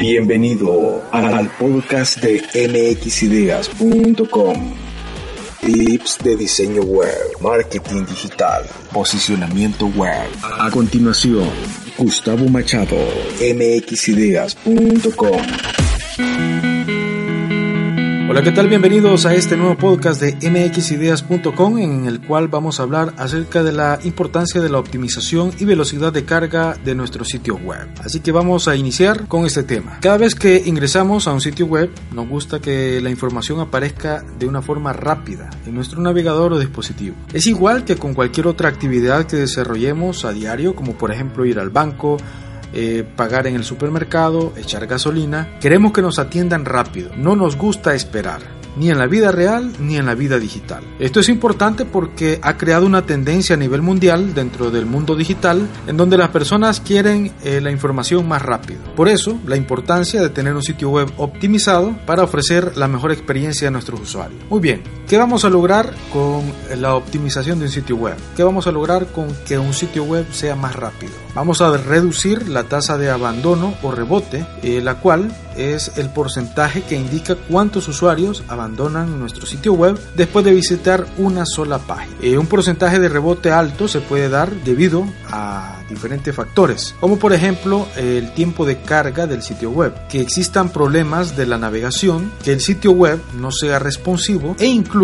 Bienvenido al podcast de mxideas.com. Tips de diseño web, marketing digital, posicionamiento web. A continuación, Gustavo Machado, mxideas.com. Hola, ¿qué tal? Bienvenidos a este nuevo podcast de mxideas.com en el cual vamos a hablar acerca de la importancia de la optimización y velocidad de carga de nuestro sitio web. Así que vamos a iniciar con este tema. Cada vez que ingresamos a un sitio web, nos gusta que la información aparezca de una forma rápida en nuestro navegador o dispositivo. Es igual que con cualquier otra actividad que desarrollemos a diario, como por ejemplo ir al banco, eh, pagar en el supermercado, echar gasolina. Queremos que nos atiendan rápido, no nos gusta esperar ni en la vida real ni en la vida digital. Esto es importante porque ha creado una tendencia a nivel mundial dentro del mundo digital en donde las personas quieren eh, la información más rápido. Por eso, la importancia de tener un sitio web optimizado para ofrecer la mejor experiencia a nuestros usuarios. Muy bien, ¿qué vamos a lograr con la optimización de un sitio web? ¿Qué vamos a lograr con que un sitio web sea más rápido? Vamos a reducir la tasa de abandono o rebote, eh, la cual es el porcentaje que indica cuántos usuarios abandonan nuestro sitio web después de visitar una sola página. Eh, un porcentaje de rebote alto se puede dar debido a diferentes factores, como por ejemplo el tiempo de carga del sitio web, que existan problemas de la navegación, que el sitio web no sea responsivo e incluso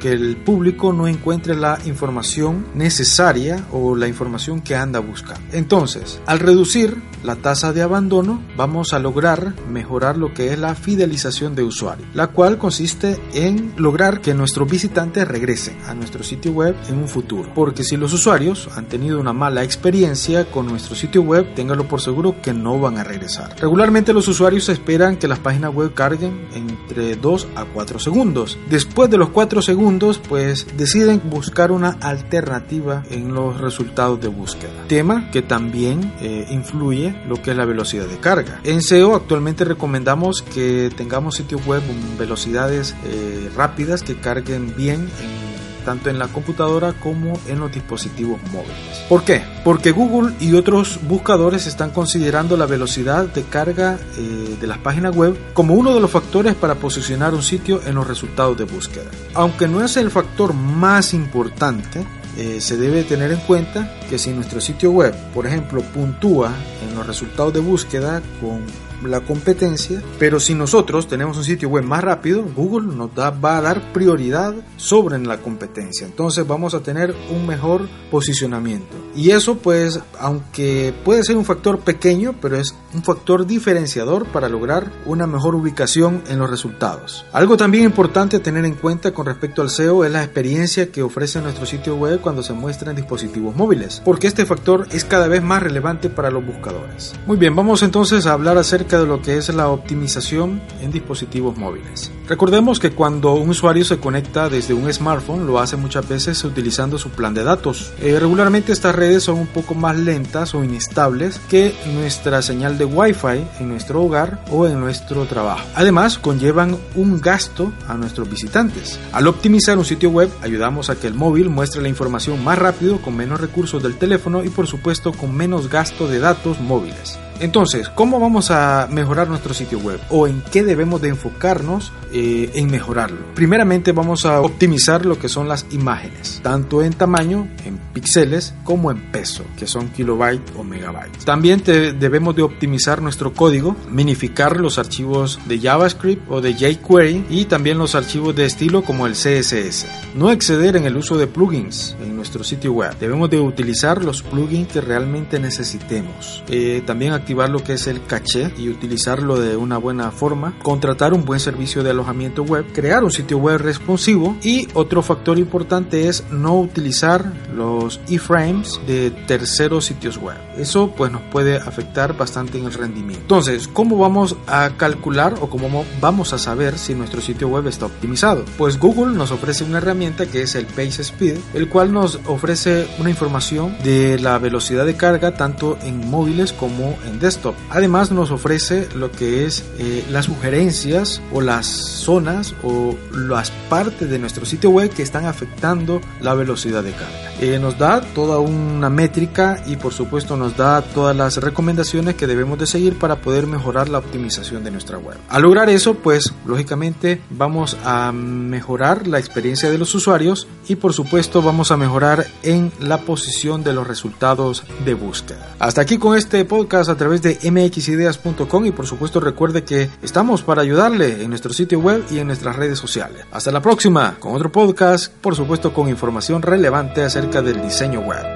que el público no encuentre la información necesaria o la información que anda buscando. Entonces, al reducir la tasa de abandono, vamos a lograr mejorar lo que es la fidelización de usuario, la cual consiste en lograr que nuestros visitantes regresen a nuestro sitio web en un futuro, porque si los usuarios han tenido una mala experiencia, con nuestro sitio web, téngalo por seguro que no van a regresar. Regularmente los usuarios esperan que las páginas web carguen entre 2 a 4 segundos. Después de los 4 segundos, pues deciden buscar una alternativa en los resultados de búsqueda. Tema que también eh, influye lo que es la velocidad de carga. En SEO actualmente recomendamos que tengamos sitios web con velocidades eh, rápidas que carguen bien en tanto en la computadora como en los dispositivos móviles. ¿Por qué? Porque Google y otros buscadores están considerando la velocidad de carga eh, de las páginas web como uno de los factores para posicionar un sitio en los resultados de búsqueda. Aunque no es el factor más importante, eh, se debe tener en cuenta que si nuestro sitio web, por ejemplo, puntúa en los resultados de búsqueda con la competencia, pero si nosotros tenemos un sitio web más rápido, Google nos va a dar prioridad sobre la competencia. Entonces vamos a tener un mejor posicionamiento. Y eso pues, aunque puede ser un factor pequeño, pero es un factor diferenciador para lograr una mejor ubicación en los resultados. Algo también importante a tener en cuenta con respecto al SEO es la experiencia que ofrece nuestro sitio web cuando se muestra en dispositivos móviles, porque este factor es cada vez más relevante para los buscadores. Muy bien, vamos entonces a hablar acerca de lo que es la optimización en dispositivos móviles. Recordemos que cuando un usuario se conecta desde un smartphone lo hace muchas veces utilizando su plan de datos. Eh, regularmente estas redes son un poco más lentas o inestables que nuestra señal de Wi-Fi en nuestro hogar o en nuestro trabajo. Además conllevan un gasto a nuestros visitantes. Al optimizar un sitio web ayudamos a que el móvil muestre la información más rápido con menos recursos del teléfono y por supuesto con menos gasto de datos móviles. Entonces, ¿cómo vamos a mejorar nuestro sitio web? ¿O en qué debemos de enfocarnos eh, en mejorarlo? Primeramente vamos a optimizar lo que son las imágenes, tanto en tamaño, en píxeles, como en peso, que son kilobytes o megabytes. También debemos de optimizar nuestro código, minificar los archivos de JavaScript o de jQuery y también los archivos de estilo como el CSS. No exceder en el uso de plugins en nuestro sitio web. Debemos de utilizar los plugins que realmente necesitemos. Eh, también activar lo que es el caché y utilizarlo de una buena forma, contratar un buen servicio de alojamiento web, crear un sitio web responsivo y otro factor importante es no utilizar los iframes de terceros sitios web. Eso pues nos puede afectar bastante en el rendimiento. Entonces, ¿cómo vamos a calcular o cómo vamos a saber si nuestro sitio web está optimizado? Pues Google nos ofrece una herramienta que es el Page Speed, el cual nos ofrece una información de la velocidad de carga tanto en móviles como en desktop. Además nos ofrece lo que es eh, las sugerencias o las zonas o las partes de nuestro sitio web que están afectando la velocidad de carga. Eh, da toda una métrica y por supuesto nos da todas las recomendaciones que debemos de seguir para poder mejorar la optimización de nuestra web. Al lograr eso, pues lógicamente vamos a mejorar la experiencia de los usuarios y por supuesto vamos a mejorar en la posición de los resultados de búsqueda. Hasta aquí con este podcast a través de mxideas.com y por supuesto recuerde que estamos para ayudarle en nuestro sitio web y en nuestras redes sociales. Hasta la próxima con otro podcast, por supuesto con información relevante acerca del diseño web.